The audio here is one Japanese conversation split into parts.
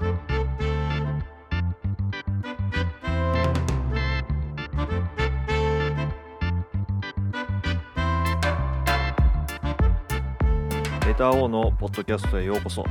レター O のポッドキャストへようこそ。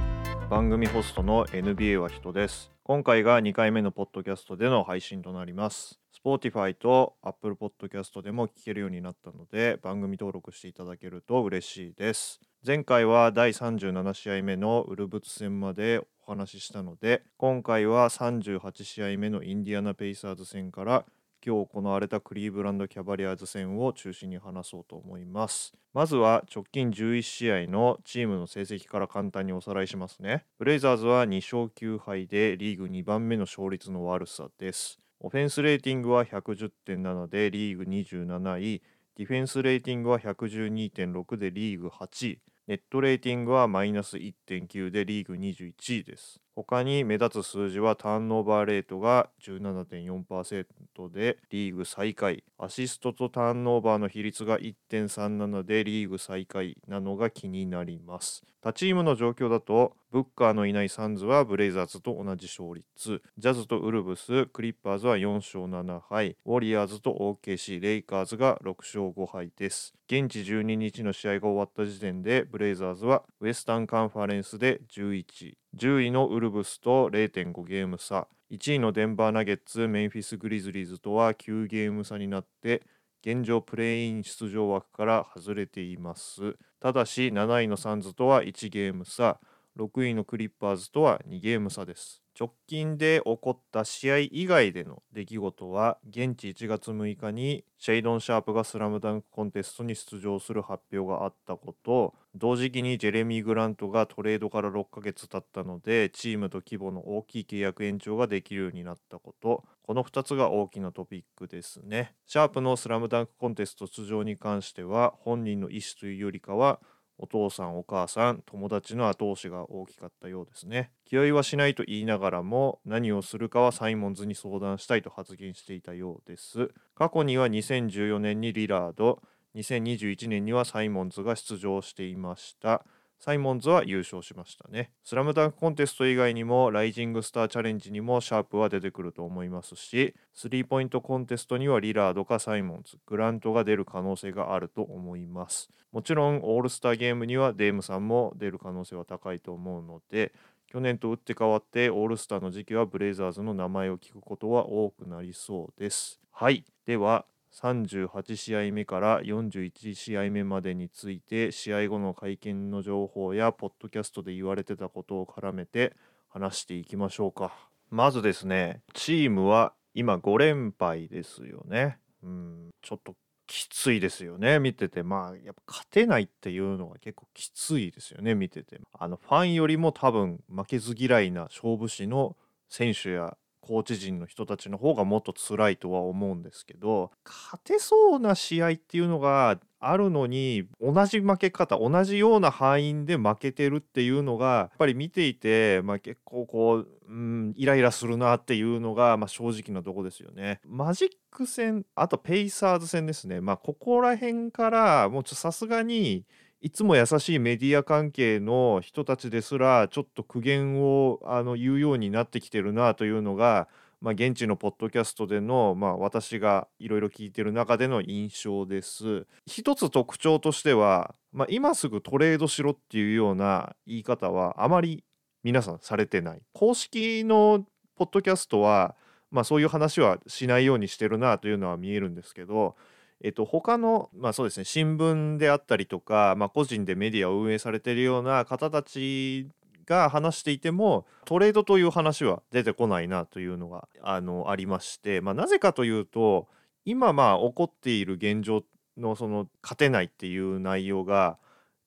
番組ホストの NBA は人です。今回が2回目のポッドキャストでの配信となります。Spotify と Apple Podcast でも聞けるようになったので番組登録していただけると嬉しいです。前回は第37試合目のウルブツ戦までお話ししたので今回は38試合目のインディアナ・ペイサーズ戦から今日行われたクリーブランド・キャバリアーズ戦を中心に話そうと思います。まずは直近11試合のチームの成績から簡単におさらいしますね。ブレイザーズは2勝9敗でリーグ2番目の勝率の悪さです。オフェンスレーティングは110.7でリーグ27位。ディフェンスレーティングは112.6でリーグ8位。ネットレーティングはマイナス1.9でリーグ21位です。他に目立つ数字はターンオーバーレートが17.4%でリーグ最下位。アシストとターンオーバーの比率が1.37でリーグ最下位なのが気になります。他チームの状況だとブッカーのいないサンズはブレイザーズと同じ勝率。ジャズとウルブスクリッパーズは4勝7敗。ウォリアーズと OKC レイカーズが6勝5敗です。現地12日の試合が終わった時点でブレイザーズはウエスタンカンファレンスで11位。10位のウルブスと0.5ゲーム差。1位のデンバーナゲッツメンフィス・グリズリーズとは9ゲーム差になって現状プレイン出場枠から外れています。ただし7位のサンズとは1ゲーム差。6位のクリッパーズとは2ゲーム差です。直近で起こった試合以外での出来事は現地1月6日にシェイドン・シャープがスラムダンクコンテストに出場する発表があったこと。同時期にジェレミー・グラントがトレードから6ヶ月経ったのでチームと規模の大きい契約延長ができるようになったこと。この2つが大きなトピックですね。シャープのスラムダンクコンテスト出場に関しては本人の意思というよりかはお父さんお母さん友達の後押しが大きかったようですね。気負いはしないと言いながらも何をするかはサイモンズに相談したいと発言していたようです。過去には2014年にリラード2021年にはサイモンズが出場していました。サイモンズは優勝しましたね。スラムダンクコンテスト以外にも、ライジングスターチャレンジにもシャープは出てくると思いますし、スリーポイントコンテストにはリラードかサイモンズ、グラントが出る可能性があると思います。もちろん、オールスターゲームにはデームさんも出る可能性は高いと思うので、去年と打って変わってオールスターの時期はブレイザーズの名前を聞くことは多くなりそうです。はい。では、38試合目から41試合目までについて試合後の会見の情報やポッドキャストで言われてたことを絡めて話していきましょうか。まずですねチームは今5連敗ですよね。うんちょっときついですよね見てて。まあやっぱ勝てないっていうのが結構きついですよね見てて。あのファンよりも多分負けず嫌いな勝負師の選手やコーチ陣の人たちの方がもっと辛いとは思うんですけど勝てそうな試合っていうのがあるのに同じ負け方同じような敗因で負けてるっていうのがやっぱり見ていて、まあ、結構こう、うん、イライラするなっていうのが、まあ、正直なとこですよね。マジック戦あとペイサーズ戦ですね、まあ、ここら辺からもうさすがにいつも優しいメディア関係の人たちですらちょっと苦言をあの言うようになってきてるなというのが、まあ、現地のポッドキャストでの、まあ、私がいろいろ聞いてる中での印象です。一つ特徴としては、まあ、今すぐトレードしろっていうような言い方はあまり皆さんされてない。公式のポッドキャストは、まあ、そういう話はしないようにしてるなというのは見えるんですけどえっと、他の、まあそうですね、新聞であったりとか、まあ、個人でメディアを運営されているような方たちが話していてもトレードという話は出てこないなというのがあのありまして、まあ、なぜかというと今まあ起こっている現状のその勝てないっていう内容が、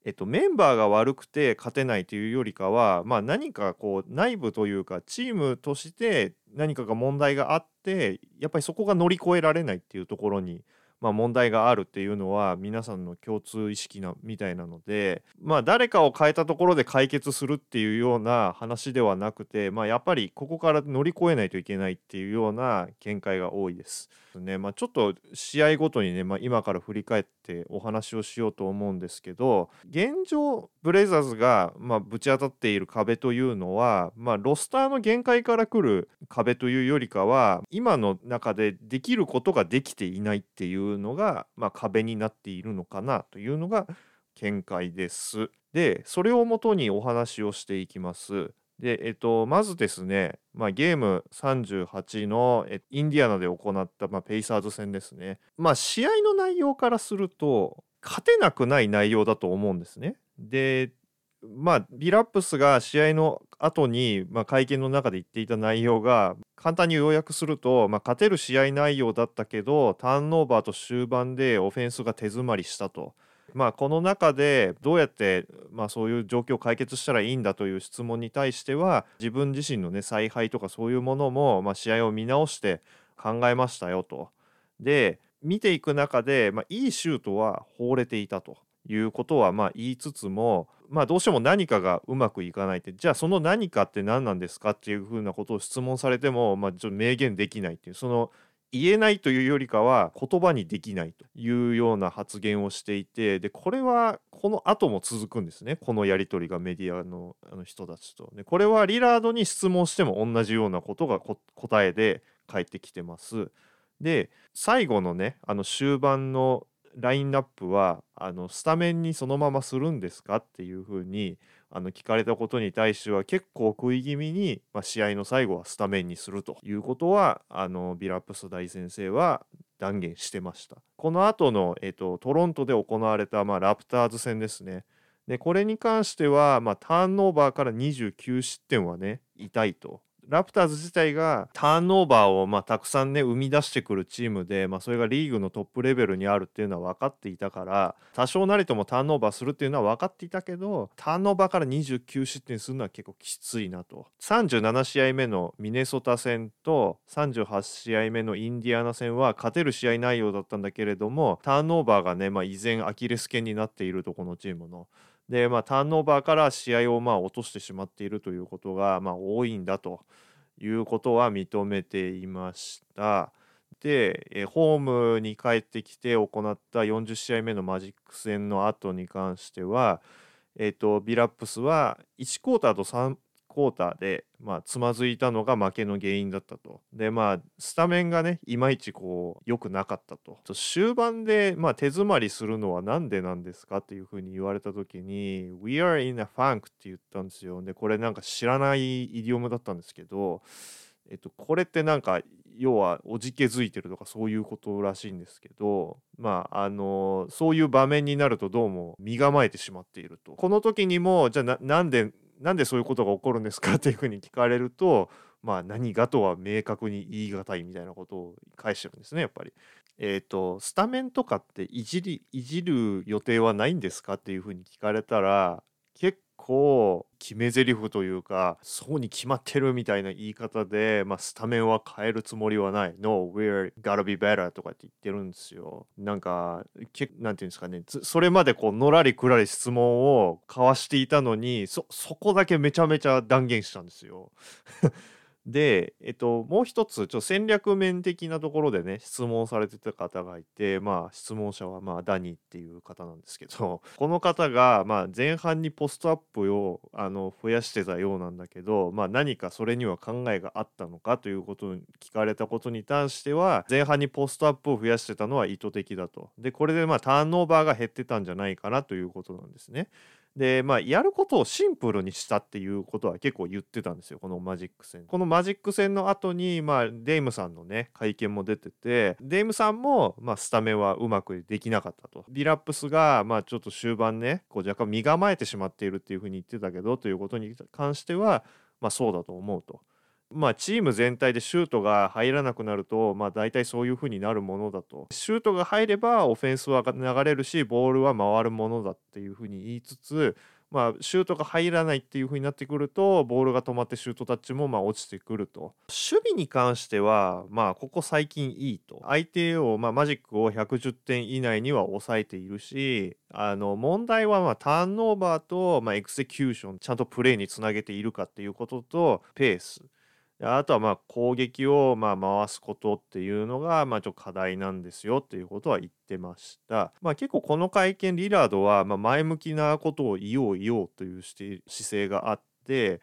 えっと、メンバーが悪くて勝てないというよりかは、まあ、何かこう内部というかチームとして何かが問題があってやっぱりそこが乗り越えられないっていうところにまあ、問題があるっていうのは皆さんの共通意識なみたいなのでまあ誰かを変えたところで解決するっていうような話ではなくて、まあ、やっぱりここから乗り越えないといけないっていうような見解が多いです。ねまあ、ちょっと試合ごとにね、まあ、今から振り返ってお話をしようと思うんですけど現状ブレイザーズが、ま、ぶち当たっている壁というのは、まあ、ロスターの限界から来る壁というよりかは今の中でできることができていないっていうのが、ま、壁になっているのかなというのが見解です。でそれをもとにお話をしていきます。で、えっと、まずですね、まあ、ゲーム38のインディアナで行った、まあ、ペイサーズ戦ですね。まあ、試合の内容からすると、勝てなくない内容だと思うんですね。で、まあ、ビラップスが試合の後に、まあ、会見の中で言っていた内容が簡単に要約すると、まあ、勝てる試合内容だったけどターンオーバーと終盤でオフェンスが手詰まりしたと。まあ、この中でどうやって、まあ、そういう状況を解決したらいいんだという質問に対しては自分自身のね采配とかそういうものも、まあ、試合を見直して考えましたよと。で見ていく中で、まあ、いいシュートは放れていたということはまあ言いつつも、まあ、どうしても何かがうまくいかないってじゃあその何かって何なんですかっていうふうなことを質問されても、まあ、ちょっと明言できないっていうその言えないというよりかは言葉にできないというような発言をしていてでこれはこの後も続くんですねこのやり取りがメディアのあの人たちと。でこれはリラードに質問しても同じようなことが答えで返ってきてます。で最後のねあの終盤のラインナップはあのスタメンにそのままするんですかっていうふうにあの聞かれたことに対しては結構食い気味に、まあ、試合の最後はスタメンにするということはあのビラプス大先生は断言してました。この後の、えっと、トロントで行われた、まあ、ラプターズ戦ですね。でこれに関しては、まあ、ターンオーバーから29失点はね痛いとラプターズ自体がターンオーバーをまあたくさんね生み出してくるチームで、まあ、それがリーグのトップレベルにあるっていうのは分かっていたから多少なりともターンオーバーするっていうのは分かっていたけどターンオーバーから29失点するのは結構きついなと37試合目のミネソタ戦と38試合目のインディアナ戦は勝てる試合内容だったんだけれどもターンオーバーがね、まあ、依然アキレス腱になっているとこのチームの。でまあ、ターンオーバーから試合をまあ落としてしまっているということがまあ多いんだということは認めていました。で、えホームに帰ってきて行った40試合目のマジック戦の後に関しては、えーとビラップスは1クォーターと3クォーターで、まあ、つまずいたのが負けの原因だったと。でまあスタメンがねいまいちこう良くなかったと。終盤で、まあ、手詰まりするのは何でなんですかっていうふうに言われた時に「We are in a funk」って言ったんですよ。でこれなんか知らないイディオムだったんですけど、えっと、これってなんか要はおじけづいてるとかそういうことらしいんですけどまああのそういう場面になるとどうも身構えてしまっていると。この時にもじゃあなんでなんでそういうことが起こるんですかっていうふうに聞かれるとまあ何がとは明確に言い難いみたいなことを返してるんですねやっぱり。えっ、ー、とスタメンとかっていじりいじる予定はないんですかっていうふうに聞かれたら結構決め台詞というかそうに決まってるみたいな言い方で、まあ、スタメンは変えるつもりはない。No, we're gotta be better とかって言ってるんですよ。なんかけなんていうんですかね。それまでこうのらりくらり質問を交わしていたのにそそこだけめちゃめちゃ断言したんですよ。で、えっと、もう一つ、ちょ戦略面的なところでね、質問されてた方がいて、まあ、質問者は、まあ、ダニーっていう方なんですけど、この方が、まあ、前半にポストアップをあの増やしてたようなんだけど、まあ、何かそれには考えがあったのかということを聞かれたことに関しては、前半にポストアップを増やしてたのは意図的だと。で、これで、まあ、ターンオーバーが減ってたんじゃないかなということなんですね。でまあやることをシンプルにしたっていうことは結構言ってたんですよこのマジック戦。このマジック戦の後にまあデイムさんのね会見も出ててデイムさんもまあスタメンはうまくできなかったと。ビラップスがまあちょっと終盤ねこう若干身構えてしまっているっていうふうに言ってたけどということに関してはまあそうだと思うと。まあ、チーム全体でシュートが入らなくなると、まあ、大体そういう風になるものだと。シュートが入ればオフェンスは流れるし、ボールは回るものだっていう風に言いつつ、まあ、シュートが入らないっていう風になってくるとボールが止まってシュートタッチもまあ落ちてくると。守備に関してはまあここ最近いいと。相手を、まあ、マジックを110点以内には抑えているしあの問題はまあターンオーバーと、まあ、エクセキューションちゃんとプレーにつなげているかっていうこととペース。あとはまあ攻撃をま回すことっていうのがまあちょっと課題なんですよっていうことは言ってました。まあ、結構この会見リラードはま前向きなことを言おう言おうという姿勢があって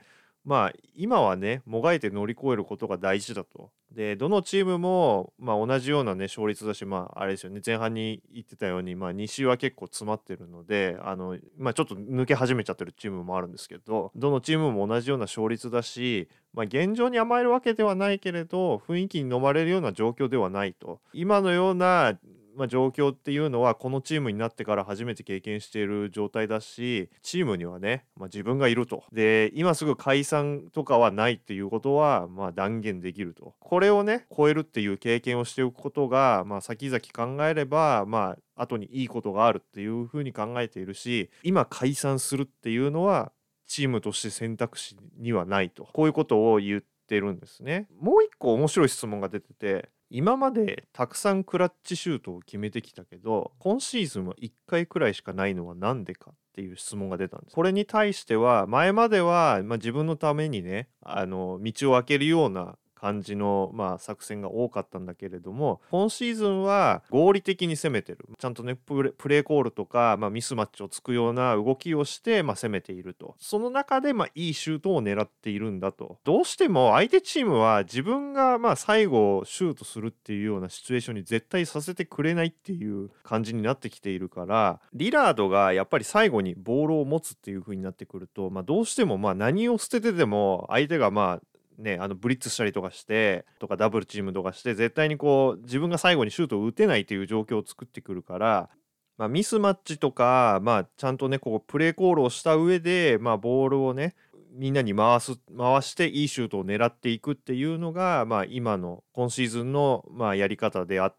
まあ今はねもがいて乗り越えることが大事だと。でどのチームも、まあ、同じようなね勝率だしまああれですよね前半に言ってたように、まあ、西は結構詰まってるのであの、まあ、ちょっと抜け始めちゃってるチームもあるんですけどどのチームも同じような勝率だし、まあ、現状に甘えるわけではないけれど雰囲気に飲まれるような状況ではないと。今のようなまあ、状況っていうのはこのチームになってから初めて経験している状態だしチームにはね、まあ、自分がいると。で今すぐ解散とかはないっていうことはまあ断言できると。これをね超えるっていう経験をしておくことが、まあ、先々考えればまあ後にいいことがあるっていうふうに考えているし今解散するっていうのはチームとして選択肢にはないと。こういうことを言ってるんですね。もう一個面白い質問が出てて今までたくさんクラッチシュートを決めてきたけど今シーズンは1回くらいしかないのは何でかっていう質問が出たんです。これに対しては前までは、まあ、自分のためにねあの道を開けるような感じの、まあ、作戦が多かったんだけれども今シーズンは合理的に攻めてる。ちゃんとねプレーコールとか、まあ、ミスマッチをつくような動きをして、まあ、攻めていると。その中で、まあ、いいシュートを狙っているんだと。どうしても相手チームは自分が、まあ、最後シュートするっていうようなシチュエーションに絶対させてくれないっていう感じになってきているからリラードがやっぱり最後にボールを持つっていう風になってくると、まあ、どうしてもまあ何を捨ててでも相手がまあね、あのブリッツしたりとかしてとかダブルチームとかして絶対にこう自分が最後にシュートを打てないという状況を作ってくるから、まあ、ミスマッチとか、まあ、ちゃんとねこうプレーコールをした上で、まあ、ボールをねみんなに回す回していいシュートを狙っていくっていうのが、まあ、今の今シーズンの、まあ、やり方であって。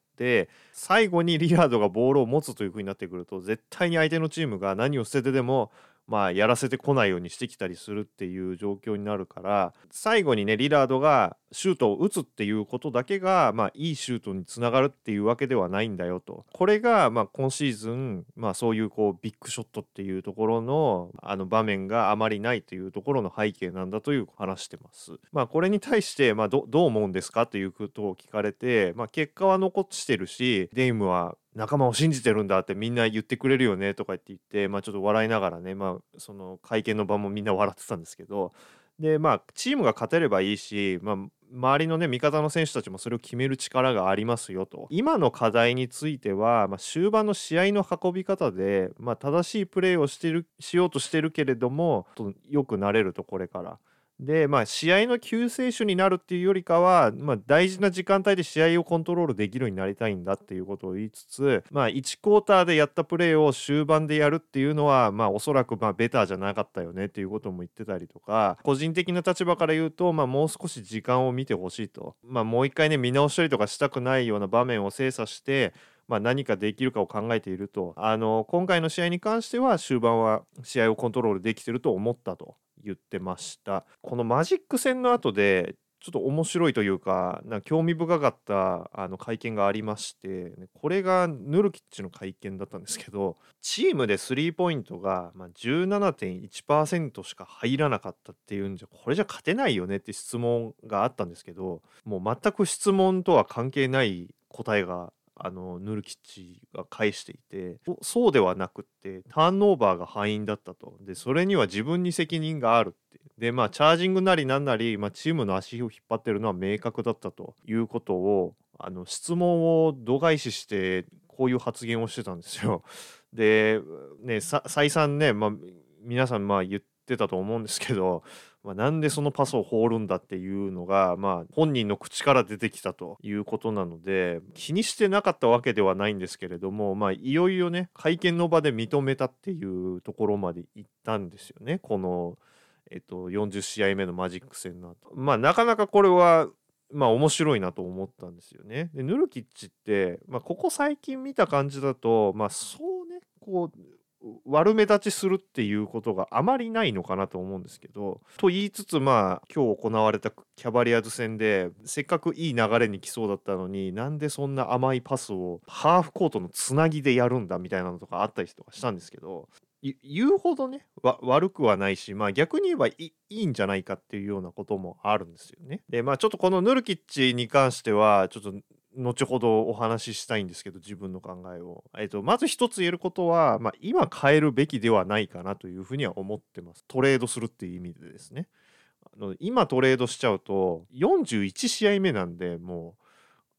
最後にリラードがボールを持つという風になってくると絶対に相手のチームが何を捨ててでもまあ、やらせてこないようにしてきたりするっていう状況になるから最後にねリラードがシュートを打つっていうことだけが、まあ、いいシュートにつながるっていうわけではないんだよとこれが、まあ、今シーズン、まあ、そういうこうビッグショットっていうところのあの場面があまりないというところの背景なんだという話してます。まあ、これに対して、まあ、どどう思うんですかということを聞かれて、まあ、結果は残してるしデイムは仲間を信じてるんだってみんな言ってくれるよねとか言って言って、まあ、ちょっと笑いながらね、まあ、その会見の場もみんな笑ってたんですけどでまあチームが勝てればいいし、まあ、周りのね味方の選手たちもそれを決める力がありますよと今の課題については、まあ、終盤の試合の運び方で、まあ、正しいプレーをしてるしようとしてるけれどもよくなれるとこれから。で、まあ、試合の救世主になるっていうよりかは、まあ、大事な時間帯で試合をコントロールできるようになりたいんだっていうことを言いつつ、まあ、1クォーターでやったプレーを終盤でやるっていうのは、まあ、おそらくまあベターじゃなかったよねっていうことも言ってたりとか個人的な立場から言うと、まあ、もう少し時間を見てほしいと、まあ、もう一回ね見直したりとかしたくないような場面を精査してまあ、何かできるかを考えていると。あの今回の試合に関しては終盤は試合をコントロールできてると思ったと。言ってました。このマジック戦の後でちょっと面白いというかな興味深かったあの会見がありましてこれがヌルキッチの会見だったんですけどチームでスリーポイントが、17.1%しか入らなかったっていうんじゃこれじゃ勝てないよねって質問があったんですけどもう全く質問とは関係ない答えがあのヌルキッチが返していてそうではなくってターンオーバーが敗因だったと。でそれには自分に責任があるって。でまあチャージングなりなんなり、まあ、チームの足を引っ張ってるのは明確だったと。いうことをあの質問を度外視してこういう発言をしてたんですよ。でね再三ね、まあ、皆さんまあ言ってたと思うんですけどまあ、なんでそのパスを放るんだっていうのが、まあ、本人の口から出てきたということなので気にしてなかったわけではないんですけれども、まあ、いよいよね会見の場で認めたっていうところまで行ったんですよねこの、えっと、40試合目のマジック戦の後まあなかなかこれはまあ面白いなと思ったんですよね。でヌルキッチって、まあ、ここ最近見た感じだとまあそうねこう悪目立ちするっていうことがあまりないのかなと思うんですけどと言いつつまあ今日行われたキャバリアーズ戦でせっかくいい流れに来そうだったのになんでそんな甘いパスをハーフコートのつなぎでやるんだみたいなのとかあったりとかしたんですけど言うほどね悪くはないし、まあ、逆に言えばいいんじゃないかっていうようなこともあるんですよね。でまあちょっとこのヌルキッチに関してはちょっと後ほどお話ししたいんですけど自分の考えを、えっと、まず一つ言えることは、まあ、今変えるべきではないかなというふうには思ってます。トレードするっていう意味でですね。あの今トレードしちゃうと41試合目なんでもう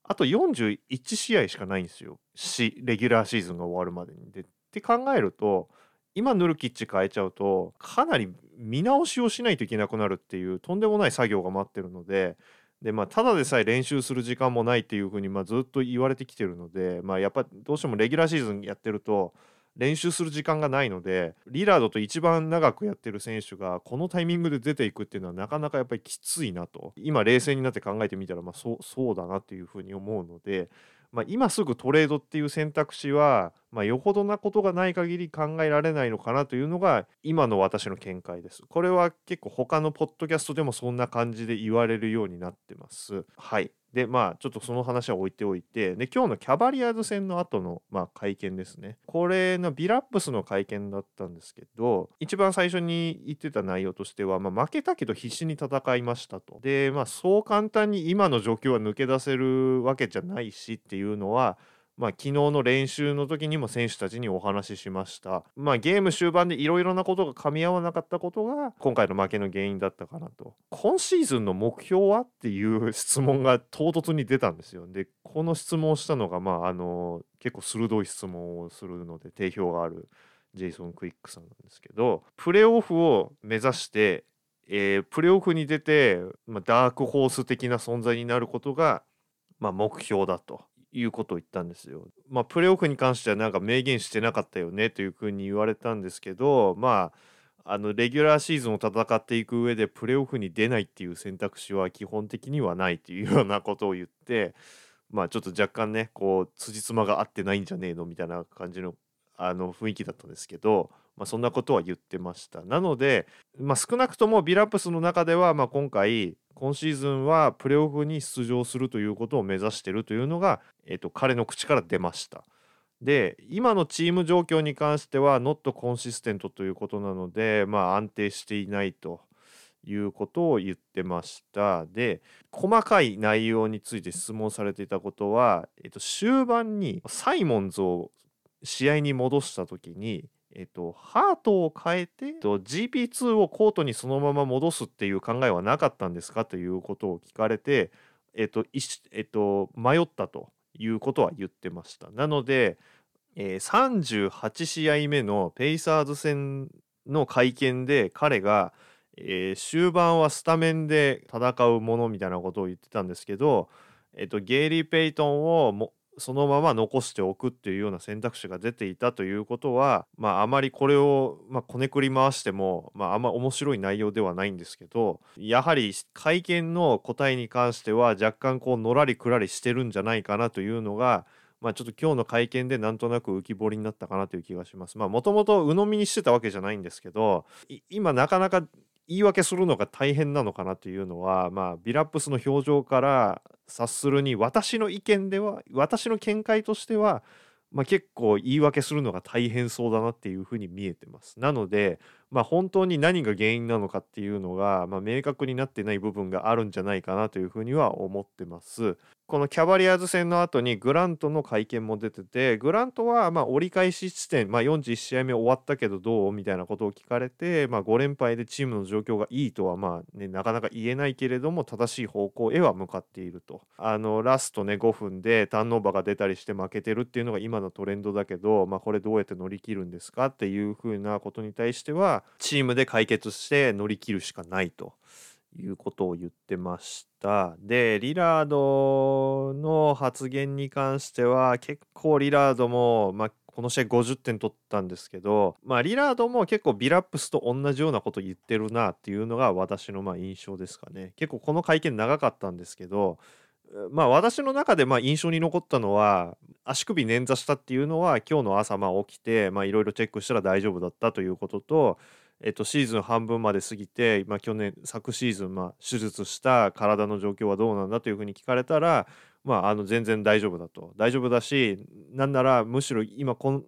あと41試合しかないんですよ。しレギュラーシーズンが終わるまでに。でって考えると今ヌルキッチ変えちゃうとかなり見直しをしないといけなくなるっていうとんでもない作業が待ってるのででまあ、ただでさえ練習する時間もないっていうふうに、まあ、ずっと言われてきてるので、まあ、やっぱどうしてもレギュラーシーズンやってると練習する時間がないのでリラードと一番長くやってる選手がこのタイミングで出ていくっていうのはなかなかやっぱりきついなと。今冷静になって考えてみたら、まあ、そうそうだなっていうふうに思うので、まあ、今すぐトレードっていう選択肢は、まあ、よほどなことがない限り考えられないのかなというのが今の私の見解です。これは結構他のポッドキャストでもそんな感じで言われるようになってます。はい。でまあちょっとその話は置いておいてで今日のキャバリアーズ戦の後のまあ会見ですね。これのビラップスの会見だったんですけど一番最初に言ってた内容としては、まあ、負けたけど必死に戦いましたと。でまあそう簡単に今の状況は抜け出せるわけじゃないしっていうのはまあ、昨日の練習の時にも選手たちにお話ししました。まあ、ゲーム終盤でいろいろなことが噛み合わなかったことが今回の負けの原因だったかなと。今シーズンの目標はっていう質問が唐突に出たんですよ。で、この質問をしたのが、まあ、あの結構鋭い質問をするので定評があるジェイソン・クイックさんなんですけど、プレーオフを目指してえー、プレーオフに出て、まあ、ダークホース的な存在になることが、まあ、目標だと。いうことを言ったんですよ。まあプレーオフに関してはなんか明言してなかったよねというふうに言われたんですけどまああのレギュラーシーズンを戦っていく上でプレーオフに出ないっていう選択肢は基本的にはないっていうようなことを言ってまあちょっと若干ねこう辻褄が合ってないんじゃねえのみたいな感じのあの雰囲気だったんですけど、まあ、そんなことは言ってました。なので、まあ、少なくともビラプスの中では、まあ、今回今シーズンはプレーオフに出場するということを目指しているというのが、えーと、彼の口から出ました。で今のチーム状況に関してはノットコンシステントということなので、まあ、安定していないということを言ってました。で細かい内容について質問されていたことは、えーと終盤にサイモンズを試合に戻した時にえっと、ハートを変えて、えっと、GP2 をコートにそのまま戻すっていう考えはなかったんですかということを聞かれて、えっとえっと、迷ったということは言ってました。なので、えー、38試合目のペイサーズ戦の会見で彼が、えー、終盤はスタメンで戦うものみたいなことを言ってたんですけど、えっと、ゲイリー・ペイトンをもそのまま残しておくっていうような選択肢が出ていたということは、まあ、あまりこれを、まあ、こねくり回しても、まあ、あんま面白い内容ではないんですけどやはり会見の答えに関しては若干こうのらりくらりしてるんじゃないかなというのがまあ、ちょっと今日の会見でなんとなく浮き彫りになったかなという気がします。まあもともと鵜呑みにしてたわけじゃないんですけど今なかなか言い訳するのが大変なのかなというのは、まあ、ビラップスの表情から察するに私の意見では私の見解としては、まあ、結構言い訳するのが大変そうだなっていうふうに見えてます。なので、まあ、本当に何が原因なのかっていうのが、まあ、明確になってない部分があるんじゃないかなというふうには思ってます。このキャバリアーズ戦の後にグラントの会見も出ててグラントはま折り返し地点、まあ、41試合目終わったけどどうみたいなことを聞かれて、まあ、5連敗でチームの状況がいいとはまあ、ね、なかなか言えないけれども正しい方向へは向かっているとあのラストね5分でターンオーバーが出たりして負けてるっていうのが今のトレンドだけど、まあ、これどうやって乗り切るんですかっていうふうなことに対してはチームで解決して乗り切るしかないと。いうことを言ってました。で、リラードの発言に関しては、結構リラードも、まあ、この試合50点取ったんですけど、まあ、リラードも結構ビラップスと同じようなこと言ってるなっていうのが私のま印象ですかね。結構この会見長かったんですけど、まあ私の中でまあ印象に残ったのは足首捻挫したっていうのは今日の朝まあ起きていろいろチェックしたら大丈夫だったということと、えっと、シーズン半分まで過ぎて、まあ、去年昨シーズンまあ手術した体の状況はどうなんだというふうに聞かれたら、まあ、あの全然大丈夫だと。大丈夫だしなんならむしろ今こん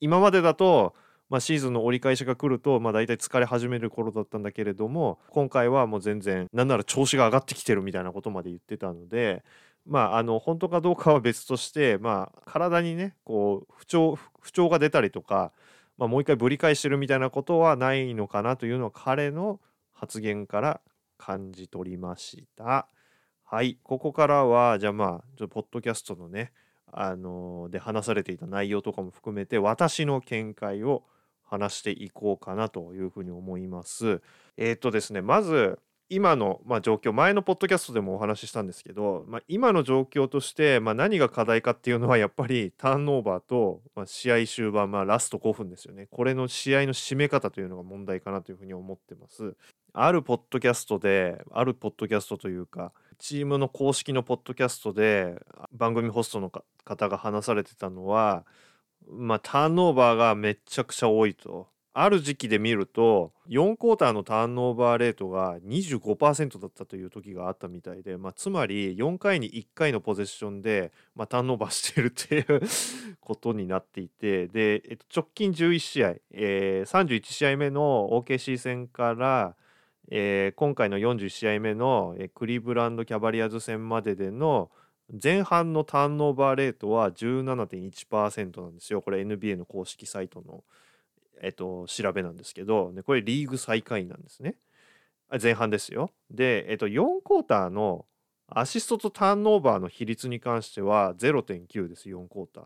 今までだとまあ、シーズンの折り返しが来ると、まあ、大体疲れ始める頃だったんだけれども今回はもう全然なんなら調子が上がってきてるみたいなことまで言ってたのでまああの本当かどうかは別として、まあ、体にねこう不調不調が出たりとか、まあ、もう一回ぶり返してるみたいなことはないのかなというのは彼の発言から感じ取りました。はい、ここからはじゃあまあちょっとポッドキャストのねあので話されていた内容とかも含めて私の見解を話していこうかなというふうに思います。えっ、ー、とですねまず今の、まあ、状況前のポッドキャストでもお話ししたんですけど、まあ、今の状況として、まあ、何が課題かっていうのは やっぱりターンオーバーと、まあ、試合終盤、まあ、ラスト5分ですよねこれの試合の締め方というのが問題かなというふうに思ってます。あるポッドキャストであるポッドキャストというかチームの公式のポッドキャストで番組ホストの方が話されてたのはまあ、ターンオーバーがめちゃくちゃ多いと。ある時期で見ると4クォーターのターンオーバーレートが25%だったという時があったみたいで、まあ、つまり4回に1回のポゼッションで、まあ、ターンオーバーしてるっていう ことになっていてで、えっと、直近11試合、えー、31試合目の OKC 戦から、えー、今回の41試合目の、え、クリーブランド・キャバリアーズ戦まででの前半のターンオーバーレートは17.1%なんですよ。これ NBA の公式サイトの、えっと、調べなんですけど、これリーグ最下位なんですね。前半ですよ。で、えっと、4クォーターのアシストとターンオーバーの比率に関しては0.9です、4クォータ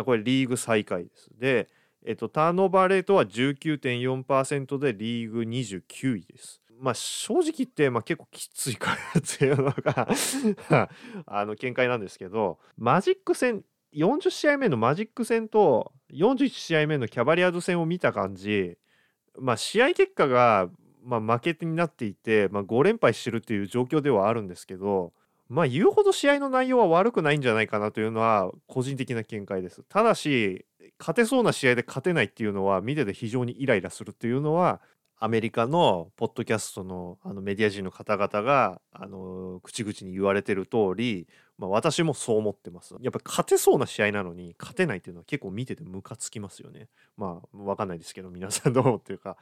ー。これリーグ最下位です。で、えっと、ターンオーバーレートは19.4%でリーグ29位です。まあ正直言って、まあ、結構きついかなっていうのがあの見解なんですけどマジック戦40試合目のマジック戦と41試合目のキャバリアーズ戦を見た感じまあ試合結果が、まあ、負けになっていて、まあ、5連敗してるっていう状況ではあるんですけどまあ言うほど試合の内容は悪くないんじゃないかなというのは個人的な見解です。ただし勝てそうな試合で勝てないっていうのは見てて非常にイライラするっていうのはアメリカのポッドキャストのあのメディア人の方々があの口々に言われてる通り、まあ、私もそう思ってます。やっぱ勝てそうな試合なのに勝てないっていうのは結構見ててムカつきますよね。まあ分かんないですけど皆さんどう思ってるか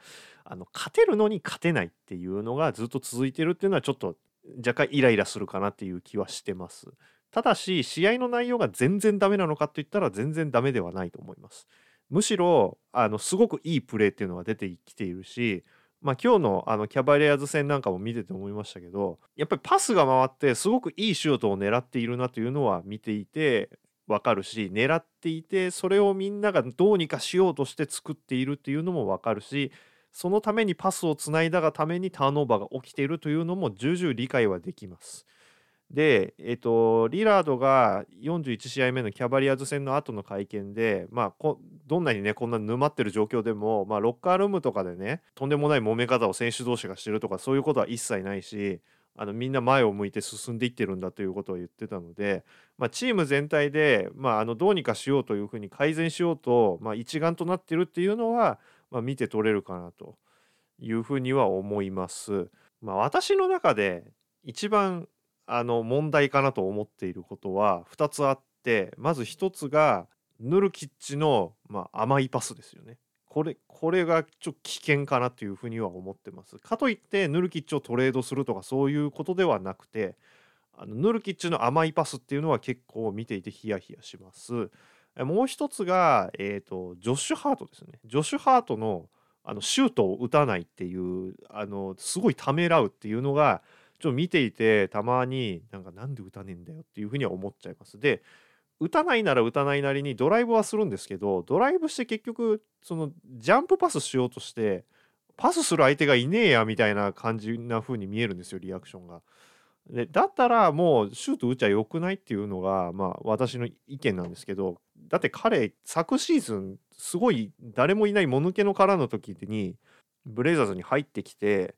あの勝てるのに勝てないっていうのがずっと続いてるっていうのはちょっと若干イライラするかなっていう気はしてます。ただし試合の内容が全然ダメなのかといったら全然ダメではないと思います。むしろあのすごくいいプレーっていうのが出てきているし、まあ、今日のあのキャバレアーズ戦なんかも見てて思いましたけどやっぱりパスが回ってすごくいいシュートを狙っているなというのは見ていて分かるし狙っていてそれをみんながどうにかしようとして作っているっていうのも分かるしそのためにパスをつないだがためにターンオーバーが起きているというのも重々理解はできます。で、えっと、リラードが41試合目のキャバリアーズ戦の後の会見で、まあ、どんなにね、こんな沼ってる状況でも、まあ、ロッカールームとかでね、とんでもない揉め方を選手同士がしてるとか、そういうことは一切ないし、あのみんな前を向いて進んでいってるんだということを言ってたので、まあ、チーム全体で、まあ、あのどうにかしようというふうに改善しようと、まあ、一丸となってるっていうのは、まあ、見て取れるかなというふうには思います。まあ、私の中で一番あの問題かなと思っていることは2つあってまず1つがヌルキッチの、まあ、甘いパスですよね。これこれがちょっと危険かなというふうには思ってます。かといってヌルキッチをトレードするとかそういうことではなくてあのヌルキッチの甘いパスっていうのは結構見ていてヒヤヒヤします。もう一つが、えーと、ジョッシュ・ハートですね。ジョッシュ・ハートのあのシュートを打たないっていうあのすごいためらうっていうのがちょっと見ていてたまになんかなんで打たねえんだよっていうふうには思っちゃいます。で打たないなら打たないなりにドライブはするんですけどドライブして結局そのジャンプパスしようとしてパスする相手がいねえやみたいな感じな風に見えるんですよリアクションが。でだったらもうシュート打っちゃよくないっていうのがまあ私の意見なんですけどだって彼昨シーズンすごい誰もいないもぬけの殻の時にブレイザーズに入ってきて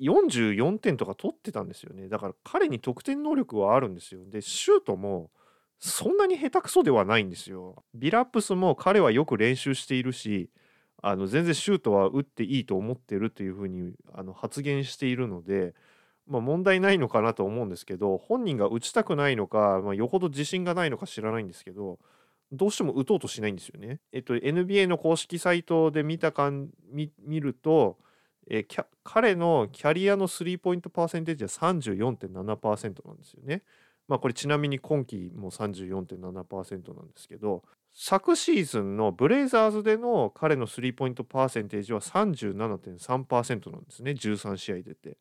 44点とか取ってたんですよね。だから彼に得点能力はあるんですよ。でシュートもそんなに下手くそではないんですよ。ビラップスも彼はよく練習しているしあの全然シュートは打っていいと思ってるというふうにあの発言しているので、まあ、問題ないのかなと思うんですけど本人が打ちたくないのか、まあ、よほど自信がないのか知らないんですけどどうしても打とうとしないんですよね。えっと、NBA の公式サイトで見たかん見ると、えー、彼のキャリアのスリーポイントパーセンテージは34.7%なんですよね。まあこれちなみに今季も34.7%なんですけど昨シーズンのブレイザーズでの彼のスリーポイントパーセンテージは37.3%なんですね13試合出て。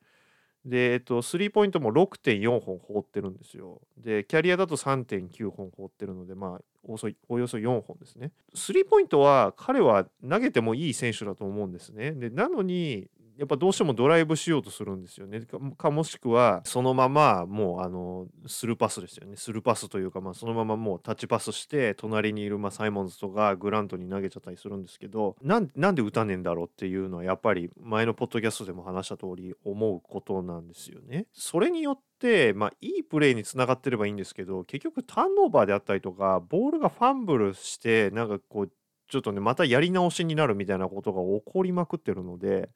で、えっと、スリーポイントも6.4本放ってるんですよ。で、キャリアだと3.9本放ってるので、まあ、およそ4本ですね。スリーポイントは彼は投げてもいい選手だと思うんですね。で、なのに、やっぱどうしてもドライブしようとするんですよね。かもしくはそのままもうあのスルーパスですよね。スルーパスというかまあそのままもうタッチパスして隣にいるまあサイモンズとかグラントに投げちゃったりするんですけどなんで打たねえんだろうっていうのはやっぱり前のポッドキャストでも話した通り思うことなんですよね。それによってまあいいプレーにつながってればいいんですけど結局ターンオーバーであったりとかボールがファンブルしてなんかこうちょっとねまたやり直しになるみたいなことが起こりまくってるので。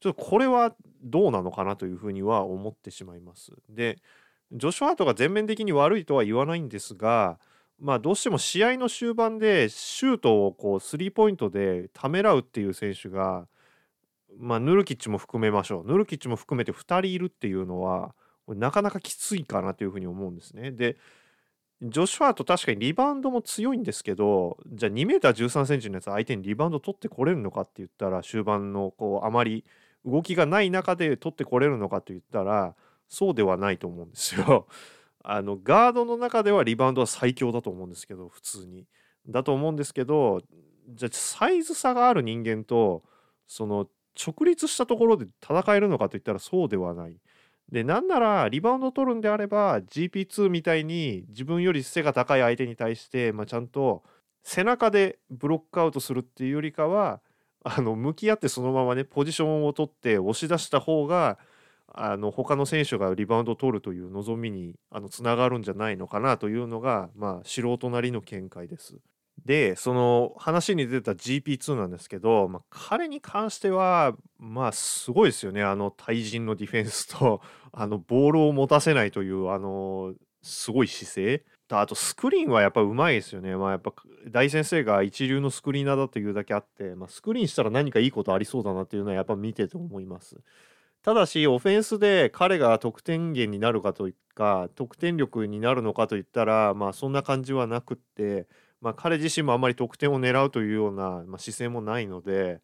ちょっとこれはどうなのかなというふうには思ってしまいます。で、ジョシュ・ハートが全面的に悪いとは言わないんですが、まあどうしても試合の終盤でシュートをこうスリーポイントでためらうっていう選手が、まあヌルキッチも含めましょう。ヌルキッチも含めて2人いるっていうのは、なかなかきついかなというふうに思うんですね。で、ジョシュ・ハート確かにリバウンドも強いんですけど、じゃあ2 m 1 3センチのやつ相手にリバウンド取ってこれるのかって言ったら終盤のこうあまり動きがない中で取ってこれるのかといったらそうではないと思うんですよ。あのガードの中ではリバウンドは最強だと思うんですけど普通に。だと思うんですけどじゃあサイズ差がある人間とその直立したところで戦えるのかといったらそうではない。でなんならリバウンド取るんであれば GP2 みたいに自分より背が高い相手に対して、まあ、ちゃんと背中でブロックアウトするっていうよりかはあの向き合ってそのままねポジションを取って押し出した方があの他の選手がリバウンドを取るという望みにあのつながるんじゃないのかなというのが、まあ、素人なりの見解です。でその話に出た GP2 なんですけど、まあ、彼に関してはまあすごいですよねあの対人のディフェンスとあのボールを持たせないというあのすごい姿勢あとスクリーンはやっぱうまいですよね。まあやっぱ大先生が一流のスクリーナーだというだけあって、まあ、スクリーンしたら何かいいことありそうだなっていうのはやっぱ見てて思います。ただしオフェンスで彼が得点源になるかというか得点力になるのかといったらまあそんな感じはなくって、まあ、彼自身もあんまり得点を狙うというような、ま、姿勢もないので。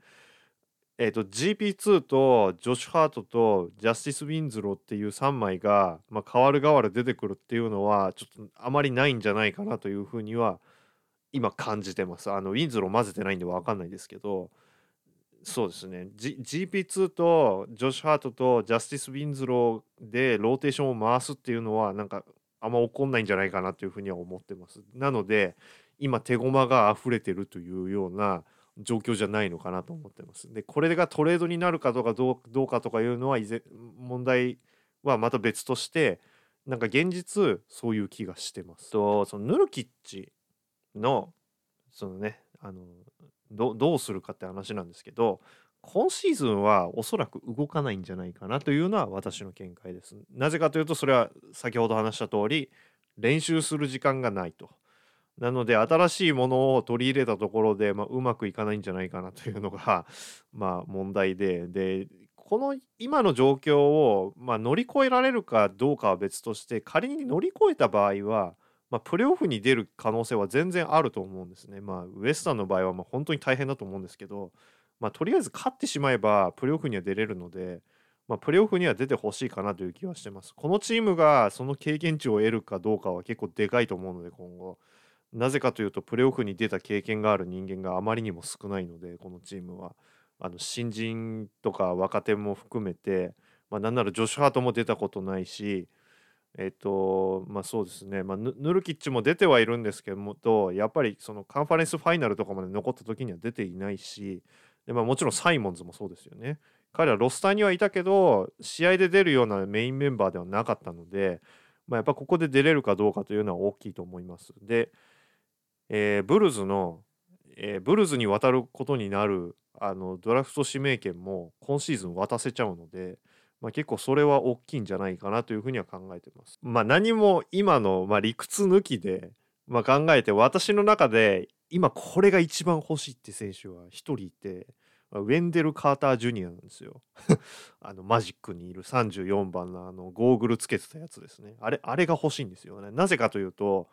えーと、GP2 とジョシュ・ハートとジャスティス・ウィンズローっていう3枚が、まあ、変わる変わる出てくるっていうのはちょっとあまりないんじゃないかなというふうには今感じてます。あのウィンズロー混ぜてないんで分かんないですけどそうですね、G、GP2 とジョシュ・ハートとジャスティス・ウィンズローでローテーションを回すっていうのはなんかあんま起こんないんじゃないかなというふうには思ってます。なので今手駒が溢れてるというような状況じゃないのかなと思ってます。でこれがトレードになるかどうかどうどうかとかいうのは問題はまた別としてなんか現実そういう気がしてます。とそのヌルキッチのそのねあのどどうするかって話なんですけど今シーズンはおそらく動かないんじゃないかなというのは私の見解です。なぜかというとそれは先ほど話した通り練習する時間がないと。なので新しいものを取り入れたところで、まあ、うまくいかないんじゃないかな というのがまあ問題ででこの今の状況を、まあ、乗り越えられるかどうかは別として仮に乗り越えた場合は、まあ、プレーオフに出る可能性は全然あると思うんですね。まあ、ウエスタンの場合はまあ本当に大変だと思うんですけど、まあ、とりあえず勝ってしまえばプレーオフには出れるので、まあ、プレーオフには出てほしいかなという気はしてます。このチームがその経験値を得るかどうかは結構でかいと思うので今後。なぜかというとプレーオフに出た経験がある人間があまりにも少ないのでこのチームは。あの新人とか若手も含めて、まあ、なんならジョシュ・ハートも出たことないしえっ、とまあそうですね、まあ、ヌルキッチも出てはいるんですけどもとやっぱりそのカンファレンスファイナルとかまで残った時には出ていないしで、まあ、もちろんサイモンズもそうですよね。彼はロスターにはいたけど試合で出るようなメインメンバーではなかったので、まあ、やっぱここで出れるかどうかというのは大きいと思います。で、えー、ブルズの、えー、ブルズに渡ることになるあのドラフト指名権も今シーズン渡せちゃうので、まあ、結構それは大きいんじゃないかなというふうには考えてます。まあ何も今の、まあ、理屈抜きで、まあ、考えて私の中で今これが一番欲しいって選手は1人いてウェンデル・カーター・ジュニアなんですよ。あのマジックにいる34番のあのゴーグルつけてたやつですね。あれあれが欲しいんですよね。なぜかというと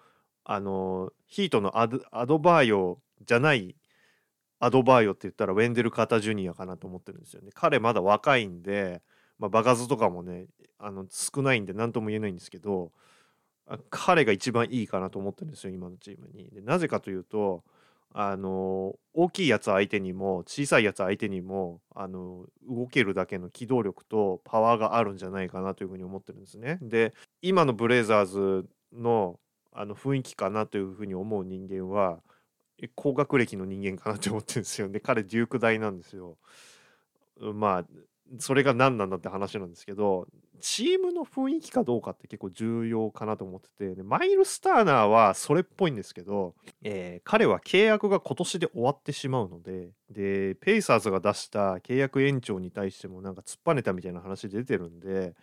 あのヒートのアドアドバーヨじゃないアドバーヨって言ったらウェンデル・カタ・ジュニアかなと思ってるんですよね。彼まだ若いんで、まあ、場数とかもねあの少ないんで何とも言えないんですけど彼が一番いいかなと思ってるんですよ今のチームに。でなぜかというとあの大きいやつ相手にも小さいやつ相手にもあの動けるだけの機動力とパワーがあるんじゃないかなというふうに思ってるんですね。で今のブレイザーズのあの雰囲気かなというふうに思う人間は高学歴の人間かなって思ってるんですよね。彼デューク大なんですよ。まあそれが何なんだって話なんですけどチームの雰囲気かどうかって結構重要かなと思っててマイルス・ターナーはそれっぽいんですけど、えー、彼は契約が今年で終わってしまうのででペイサーズが出した契約延長に対してもなんか突っぱねたみたいな話出てるんで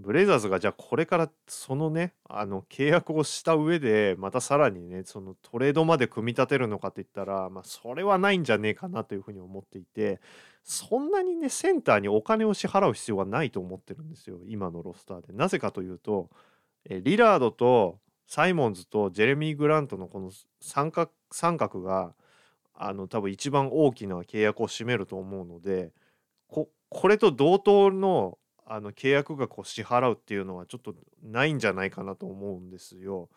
ブレイザーズがじゃあこれからそのねあの契約をした上でまたさらにねそのトレードまで組み立てるのかって言ったらまあそれはないんじゃねえかなというふうに思っていてそんなにねセンターにお金を支払う必要はないと思ってるんですよ今のロスターで。なぜかというとえリラードとサイモンズとジェレミー・グラントのこの三角三角があの多分一番大きな契約を占めると思うのでここれと同等のあの契約額を支払うっていうのはちょっとないんじゃないかなと思うんですよ。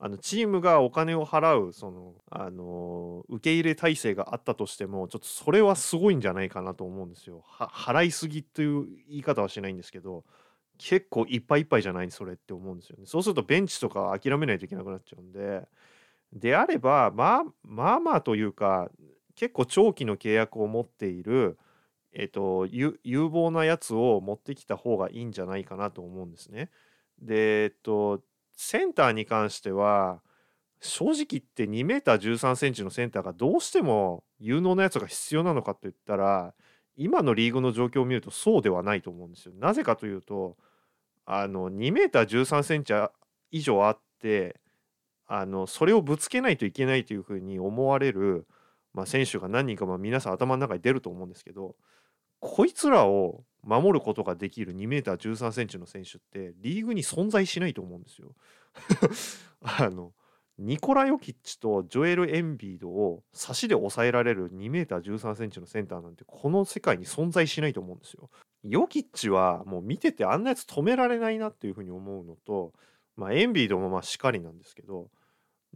あのチームがお金を払うそのあの受け入れ体制があったとしてもちょっとそれはすごいんじゃないかなと思うんですよ。払いすぎという言い方はしないんですけど結構いっぱいいっぱいじゃないそれって思うんですよね。そうするとベンチとか諦めないといけなくなっちゃうんでであればまあまあまあというか結構長期の契約を持っているえっと、有望なやつを持ってきた方がいいんじゃないかなと思うんですね。で、えっと、センターに関しては、正直言って2メーター13センチのセンターがどうしても有能なやつが必要なのかといったら、今のリーグの状況を見るとそうではないと思うんですよ。なぜかというと、あの2メーター13センチ以上あって、あのそれをぶつけないといけないというふうに思われる、まあ、選手が何人かまあ皆さん頭の中に出ると思うんですけどこいつらを守ることができる2メーター13センチの選手ってリーグに存在しないと思うんですよ。あのニコラ・ヨキッチとジョエル・エンビードを差しで抑えられる2メーター13センチのセンターなんてこの世界に存在しないと思うんですよ。ヨキッチはもう見ててあんなやつ止められないなっていうふうに思うのと、まあ、エンビードもまあしかりなんですけど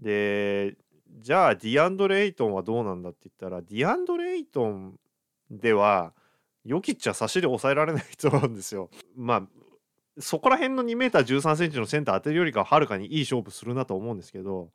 でじゃあディアンドレ・エイトンはどうなんだって言ったらディアンドレ・エイトンではヨキッチは差しで抑えられないと思うんですよ。まあそこら辺の2 m 1 3センチのセンター当てるよりかははるかにいい勝負するなと思うんですけど、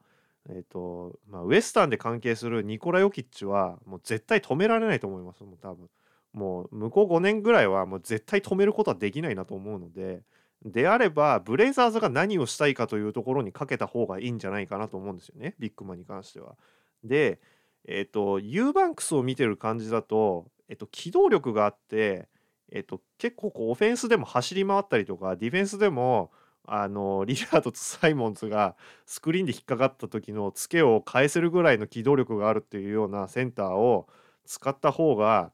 えーとまあ、ウエスタンで関係するニコラ・ヨキッチはもう絶対止められないと思いますもう多分もう向こう5年ぐらいはもう絶対止めることはできないなと思うのでであればブレイザーズが何をしたいかというところにかけた方がいいんじゃないかなと思うんですよねビッグマンに関しては。でえっ、ー、とユーバンクスを見てる感じだとえっと、機動力があって、えっと、結構こうオフェンスでも走り回ったりとかディフェンスでもあの リラードとサイモンズがスクリーンで引っかかった時のツケを返せるぐらいの機動力があるっていうようなセンターを使った方が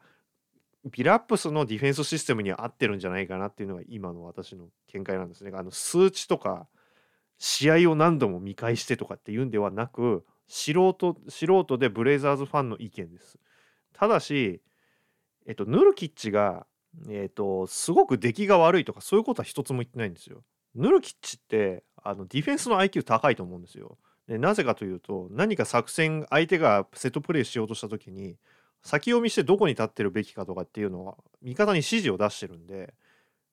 ビラップスのディフェンスシステムに合ってるんじゃないかなっていうのが今の私の見解なんですね。あの数値とか試合を何度も見返してとかっていうんではなく素人素人でブレイザーズファンの意見です。ただしえっと、ヌルキッチが、えっと、すごく出来が悪いとかそういうことは一つも言ってないんですよ。ヌルキッチってあのディフェンスの IQ 高いと思うんですよ。でなぜかというと何か作戦相手がセットプレーしようとした時に先読みしてどこに立ってるべきかとかっていうのは味方に指示を出してるんで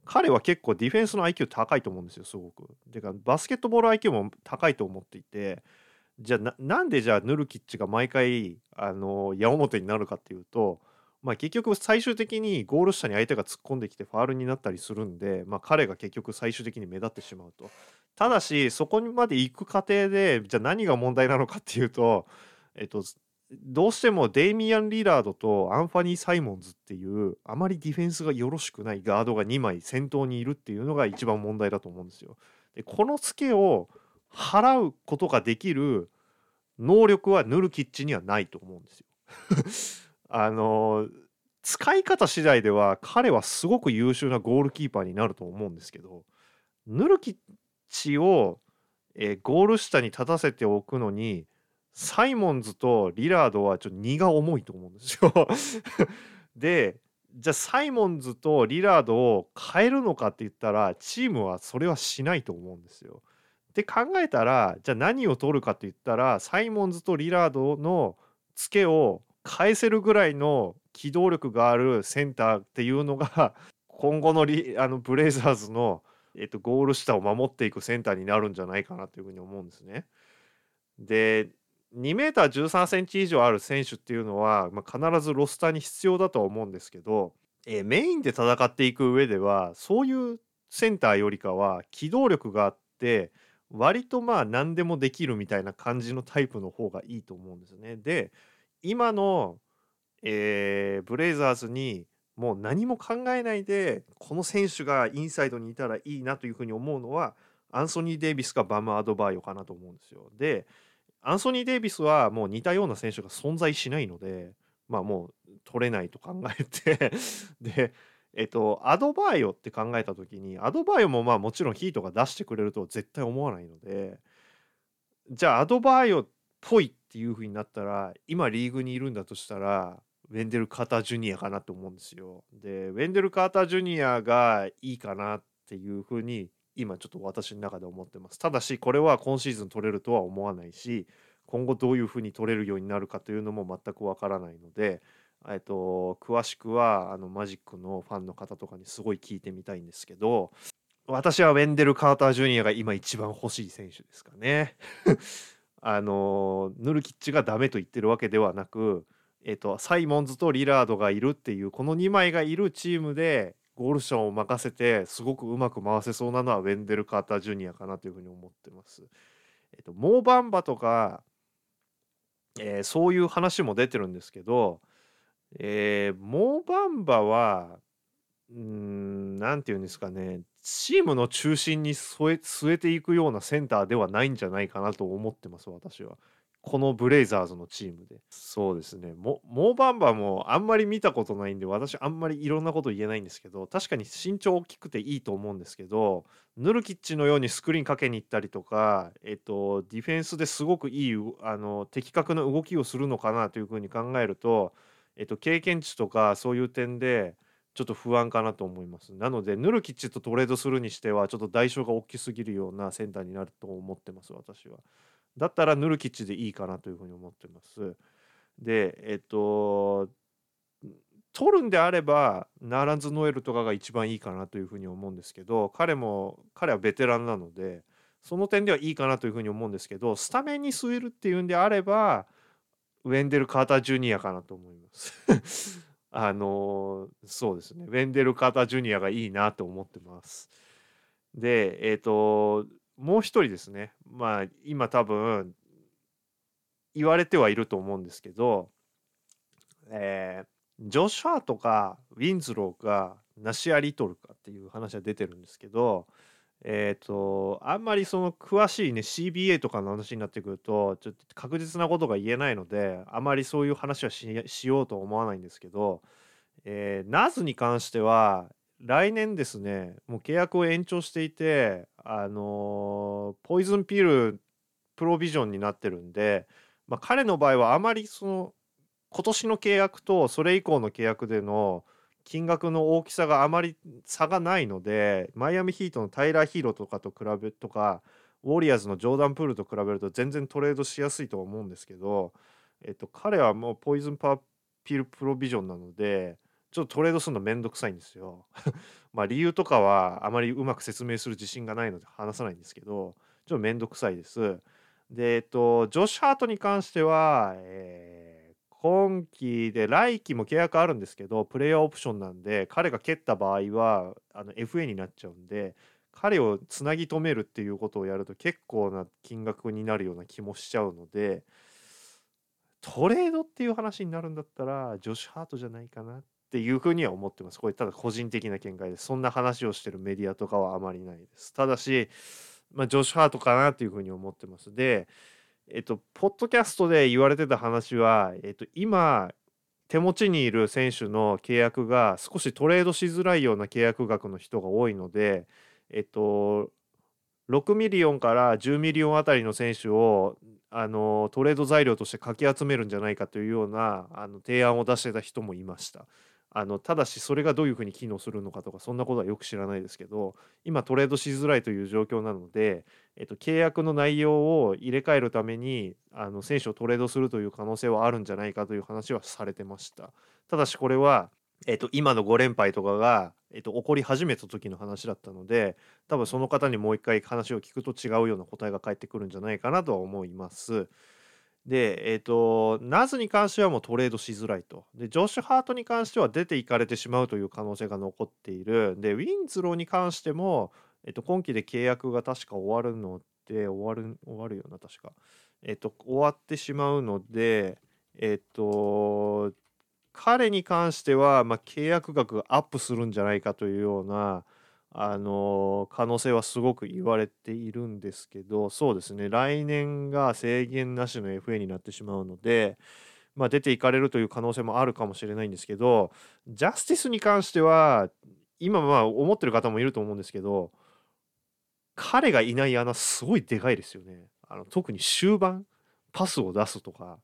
彼は結構ディフェンスの IQ 高いと思うんですよすごく。てかバスケットボール IQ も高いと思っていてじゃあなんでじゃあヌルキッチが毎回あの矢面になるかっていうとまあ、結局最終的にゴール下に相手が突っ込んできてファールになったりするんで、まあ、彼が結局最終的に目立ってしまうと。ただしそこまで行く過程でじゃあ何が問題なのかっていうと、えっと、どうしてもデイミアン・リラードとアンファニー・サイモンズっていうあまりディフェンスがよろしくないガードが2枚先頭にいるっていうのが一番問題だと思うんですよ。でこのツケを払うことができる能力はヌルキッチにはないと思うんですよ。あの使い方次第では彼はすごく優秀なゴールキーパーになると思うんですけどヌルキッチを、えー、ゴール下に立たせておくのにサイモンズとリラードはちょっと荷が重いと思うんですよ でじゃあサイモンズとリラードを変えるのかって言ったらチームはそれはしないと思うんですよ。で考えたらじゃあ何を取るかって言ったらサイモンズとリラードのツケを返せるぐらいの機動力があるセンターっていうのが 今後のリあのブレイザーズの、えっと、ゴール下を守っていくセンターになるんじゃないかなというふうに思うんですね。で2メーター13センチ以上ある選手っていうのは、まあ、必ずロスターに必要だとは思うんですけど、えー、メインで戦っていく上ではそういうセンターよりかは機動力があって割とまあ何でもできるみたいな感じのタイプの方がいいと思うんですね。で今の、えー、ブレイザーズにもう何も考えないでこの選手がインサイドにいたらいいなというふうに思うのはアンソニー・デイビスかバム・アドバイオかなと思うんですよ。でアンソニー・デイビスはもう似たような選手が存在しないので、まあもう取れないと考えて で、えっと、アドバイオって考えた時に、アドバイオもまあもちろんヒートが出してくれると絶対思わないので、じゃあアドバイオっぽいっていう風になったら、今リーグにいるんだとしたら、ウェンデル・カーター・ジュニアかなと思うんですよ。で、ウェンデル・カーター・ジュニアがいいかなっていう風に今ちょっと私の中で思ってます。ただしこれは今シーズン取れるとは思わないし今後どういうふうに取れるようになるかというのも全くわからないので、えっと、詳しくはあのマジックのファンの方とかにすごい聞いてみたいんですけど私はウェンデル・カーター・ジュニアが今一番欲しい選手ですかね。あのヌルキッチがダメと言ってるわけではなく、えっと、サイモンズとリラードがいるっていうこの2枚がいるチームでゴールションを任せてすごくうまく回せそうなのはウェンデル・カーター・ジュニアかなというふうに思ってます。えっと、モーバンバとか、えー、そういう話も出てるんですけど、えー、モーバンバはうん何て言うんですかねチームの中心に据え据えていくようなセンターではないんじゃないかなと思ってます私は。このブレイザーズのチームで。そうですね。モーバンバもあんまり見たことないんで、私あんまりいろんなこと言えないんですけど、確かに身長大きくていいと思うんですけど、ヌルキッチのようにスクリーンかけに行ったりとか、えっと、ディフェンスですごくいいあの的確な動きをするのかなというふうに考えると、えっと、経験値とかそういう点で、ちょっと不安かなと思います。なので、ヌルキッチとトレードするにしては、ちょっと代償が大きすぎるようなセンターになると思ってます、私は。だったらヌルキッチでいいかなというふうに思ってます。で、えっと、取るんであれば、ナーランズ・ノエルとかが一番いいかなというふうに思うんですけど、彼も、彼はベテランなので、その点ではいいかなというふうに思うんですけど、スタメンに据えるっていうんであれば、ウェンデル・カーター・ジュニアかなと思います。あのそうですね、ウェンデル・カーター・ジュニアがいいなと思ってます。で、えっ、ー、と、もう一人ですねまあ今多分言われてはいると思うんですけど、えー、ジョシュアとかウィンズローがナシア・リトルかっていう話は出てるんですけどえっ、ー、とあんまりその詳しいね CBA とかの話になってくるとちょっと確実なことが言えないのであまりそういう話はしようと思わないんですけど、えー、ナズに関しては来年ですねもう契約を延長していてあのー、ポイズンピールプロビジョンになってるんで、まあ、彼の場合はあまりその今年の契約とそれ以降の契約での金額の大きさがあまり差がないのでマイアミヒートのタイラー・ヒーローとかと比べとかウォリアーズのジョーダン・プールと比べると全然トレードしやすいと思うんですけど、えっと、彼はもうポイズンパーピルプロビジョンなのでちょっとトレードするのめんどくさいんですよ。まあ理由とかはあまりうまく説明する自信がないので話さないんですけど、ちょっとめんどくさいです。で、えっと、ジョシュ・ハートに関しては、えー、今季で来季も契約あるんですけどプレイヤーオプションなんで彼が蹴った場合はあの FA になっちゃうんで彼をつなぎ止めるっていうことをやると結構な金額になるような気もしちゃうのでトレードっていう話になるんだったらジョシュ・ハートじゃないかなっていうふうには思ってます。これただ個人的な見解で。そんな話をしてるメディアとかはあまりないです。ただし、まあ、ジョシュ・ハートかなっていうふうに思ってます。で、えっと、ポッドキャストで言われてた話は、えっと、今、手持ちにいる選手の契約が少しトレードしづらいような契約額の人が多いので、えっと、6ミリオンから10ミリオンあたりの選手をあのトレード材料としてかき集めるんじゃないかというようなあの提案を出してた人もいました。あのただしそれがどういうふうに機能するのかとかそんなことはよく知らないですけど今トレードしづらいという状況なので、えっと、契約の内容を入れ替えるためにあの選手をトレードするという可能性はあるんじゃないかという話はされてましたただしこれは、えっと、今の5連敗とかが、えっと、起こり始めた時の話だったので多分その方にもう一回話を聞くと違うような答えが返ってくるんじゃないかなとは思います。で、えっ、ー、と、ナズに関してはもうトレードしづらいと。で、ジョシュ・ハートに関しては出ていかれてしまうという可能性が残っている。で、ウィンズローに関しても、えっ、ー、と、今期で契約が確か終わるので、終わる、終わるよな、確か。えっ、ー、と、終わってしまうので、えっ、と、彼に関しては、まあ、契約額がアップするんじゃないかというような、あの可能性はすごく言われているんですけどそうですね来年が制限なしの FA になってしまうので、まあ、出ていかれるという可能性もあるかもしれないんですけどジャスティスに関しては今まあ思ってる方もいると思うんですけど彼がいない穴すごいでかいですよね。あの特に終盤パスを出すとか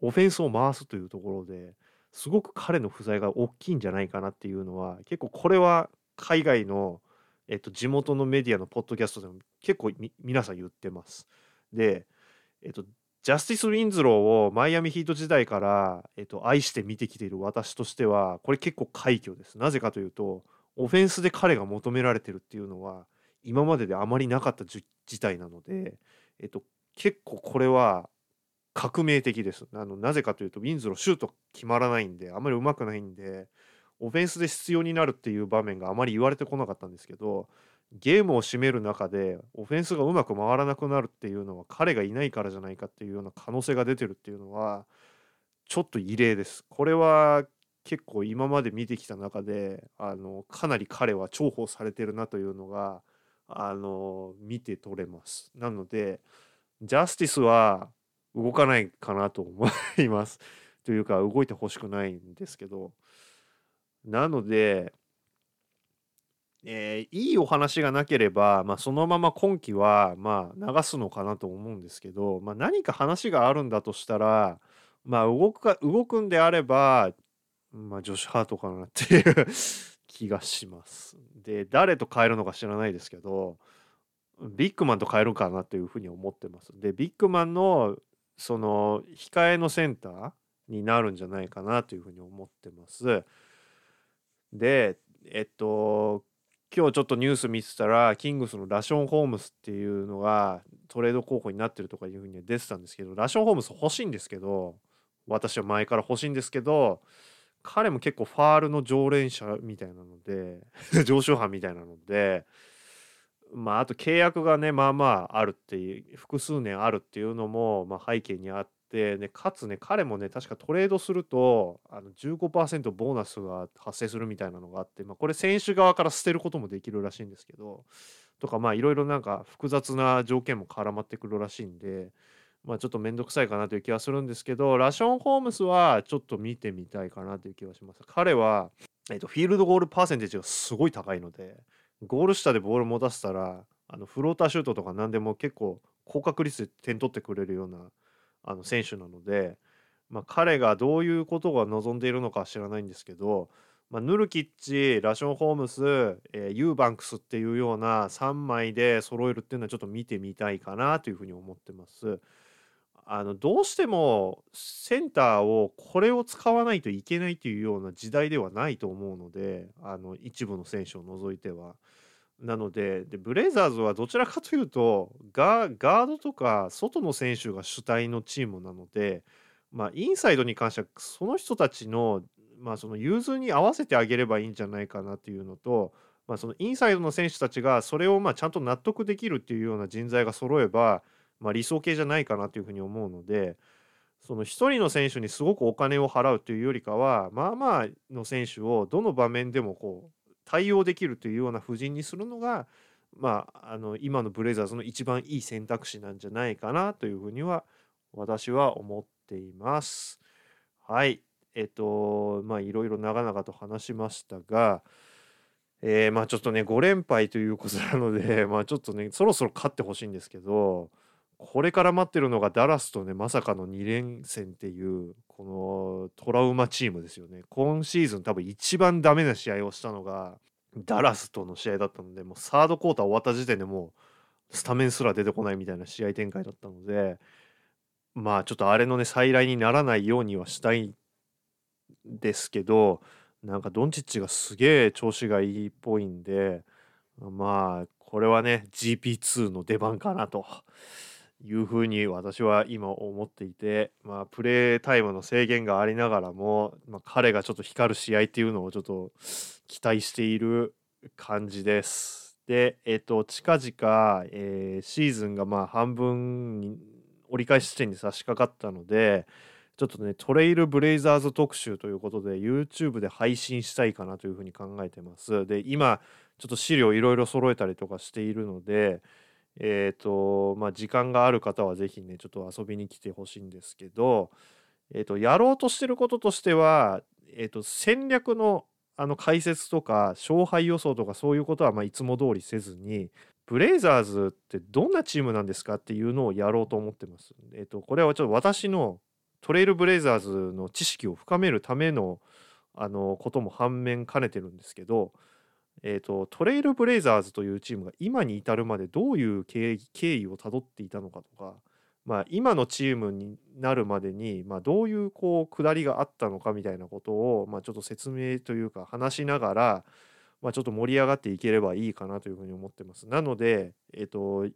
オフェンスを回すというところですごく彼の不在が大きいんじゃないかなっていうのは結構これは海外のえっと、地元のメディアのポッドキャストでも結構皆さん言ってます。で、えっと、ジャスティス・ウィンズローをマイアミヒート時代から、えっと、愛して見てきている私としてはこれ結構快挙です。なぜかというとオフェンスで彼が求められてるっていうのは今までであまりなかった事態なので、えっと、結構これは革命的です。あのなぜかというとウィンズローシュート決まらないんであまりうまくないんでオフェンスで必要になるっていう場面があまり言われてこなかったんですけどゲームを占める中でオフェンスがうまく回らなくなるっていうのは彼がいないからじゃないかっていうような可能性が出てるっていうのはちょっと異例です。これは結構今まで見てきた中であのかなり彼は重宝されてるなというのがあの見て取れます。なのでジャスティスは動かないかなと思います。というか動いてほしくないんですけどなので、えー、いいお話がなければ、まあ、そのまま今期は、まあ、流すのかなと思うんですけど、まあ、何か話があるんだとしたら、まあ、動くか動くんであれば、まあ、女子ハートかなっていう気がします。で誰と変えるのか知らないですけどビッグマンと変えるかなというふうに思ってます。でビッグマンのその控えのセンターになるんじゃないかなというふうに思ってます。でえっと今日ちょっとニュース見てたらキングスのラション・ホームスっていうのがトレード候補になってるとかいうふうに出てたんですけどラション・ホームス欲しいんですけど私は前から欲しいんですけど彼も結構ファールの常連者みたいなので 常習犯みたいなのでまああと契約がねまあまああるっていう複数年あるっていうのも、まあ、背景にあってで、ね、かつね、彼もね、確かトレードすると、あの15%ボーナスが発生するみたいなのがあって、まあ、これ選手側から捨てることもできるらしいんですけど、とか、まあ、いろいろなんか複雑な条件も絡まってくるらしいんで、まあ、ちょっとめんどくさいかなという気はするんですけど、ラション・ホームスはちょっと見てみたいかなという気はします。彼は、えっと、フィールドゴールパーセンテージがすごい高いので、ゴール下でボールを持たせたら、あのフローターシュートとか何でも結構高確率で点取ってくれるようなあの選手なので、まあ、彼がどういうことが望んでいるのか知らないんですけど、まあ、ヌルキッチラション・ホームス、えー、ユーバンクスっていうような3枚で揃えるっていうのはちょっと見てみたいかなというふうに思ってます。あのどうしてもセンターをこれを使わないといけないというような時代ではないと思うのであの一部の選手を除いては。なのででブレイザーズはどちらかというとガードとか外の選手が主体のチームなのでまあ、インサイドに関してはその人たちの,、まあその融通に合わせてあげればいいんじゃないかなっていうのと、まあ、そのインサイドの選手たちがそれをまあちゃんと納得できるっていうような人材が揃えば、まあ、理想形じゃないかなというふうに思うのでその1人の選手にすごくお金を払うというよりかはまあまあの選手をどの場面でもこう対応できるというような布陣にするのが、まあ、あの今のブレイザーズの一番いい選択肢なんじゃないかなというふうには私は思っています。はい。えっと、まあいろいろ長々と話しましたが、えー、まあちょっとね、5連敗ということなので、まあちょっとね、そろそろ勝ってほしいんですけど、これから待ってるのがダラスとね、まさかの2連戦っていう、このトラウマチームですよね。今シーズン多分一番ダメな試合をしたのが、ダラスとの試合だったので、もうサードクォーター終わった時点でもう、スタメンすら出てこないみたいな試合展開だったので、まあちょっとあれのね、再来にならないようにはしたいですけど、なんかドンチッチがすげえ調子がいいっぽいんで、まあ、これはね、GP2 の出番かなというふうに私は今思っていて、まあ、プレータイムの制限がありながらも、まあ、彼がちょっと光る試合っていうのをちょっと期待している感じです。で、えっ、と、近々、えー、シーズンがまあ半分に折り返し地点に差し掛かったので、ちょっとね、トレイルブレイザーズ特集ということで、YouTube で配信したいかなというふうに考えてます。で、今、ちょっと資料いろいろ揃えたりとかしているので、えっ、ー、と、まあ、時間がある方はぜひね、ちょっと遊びに来てほしいんですけど、えっ、ー、と、やろうとしてることとしては、えっ、ー、と、戦略のあの解説とか勝敗予想とかそういうことはまあいつも通りせずにブレイザーズってどんなチームなんですかっていうのをやろうと思ってます。えっと、これはちょっと私のトレイルブレイザーズの知識を深めるためのあのことも反面兼ねてるんですけど、えっと、トレイルブレイザーズというチームが今に至るまでどういう経緯をたどっていたのかとか、まあ、今のチームになるまでに、まあ、どういうこう下りがあったのかみたいなことを、まあ、ちょっと説明というか話しながら、まあ、ちょっと盛り上がっていければいいかなというふうに思ってます。なので、えっ、と、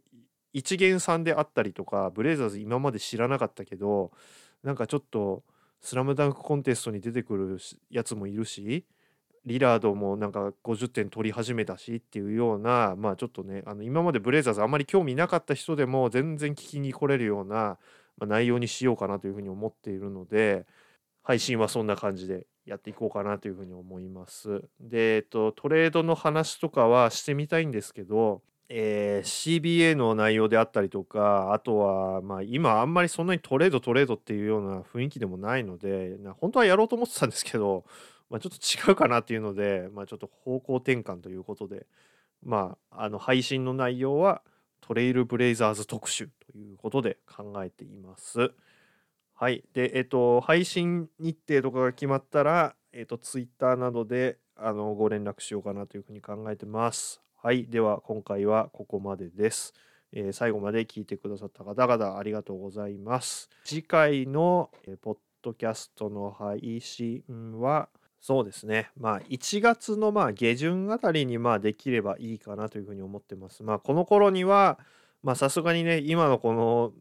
一元さんであったりとか、ブレイザーズ今まで知らなかったけど、なんかちょっと、スラムダンクコンテストに出てくるやつもいるし、リラードもなんか50点取り始めたしっていうような、まあちょっとね、あの今までブレイザーズあんまり興味なかった人でも全然聞きに来れるような、内容にしようかなというふうに思っているので、配信はそんな感じでやっていこうかなというふうに思います。で、えっと、トレードの話とかはしてみたいんですけど、えー、CBA の内容であったりとか、あとは、まあ、今あんまりそんなにトレードトレードっていうような雰囲気でもないので、本当はやろうと思ってたんですけど、まあ、ちょっと違うかなっていうので、まあ、ちょっと方向転換ということで、まあ、あの配信の内容はトレイルブレイザーズ特集ということで考えています。はい。で、えっと、配信日程とかが決まったら、えっと、Twitter などであのご連絡しようかなというふうに考えてます。はい。では、今回はここまでです。えー、最後まで聞いてくださった方々ありがとうございます。次回の、えー、ポッドキャストの配信は、そうですね。まあ、1月のまあ下旬あたりにまあできればいいかなというふうに思ってます。まあ、この頃には、まあ、さすがにね、今のこの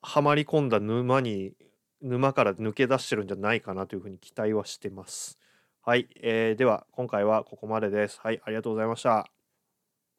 はまり込んだ沼に沼から抜け出してるんじゃないかなというふうに期待はしてます。はい、えー、では今回はここまでです。はい、ありがとうございました。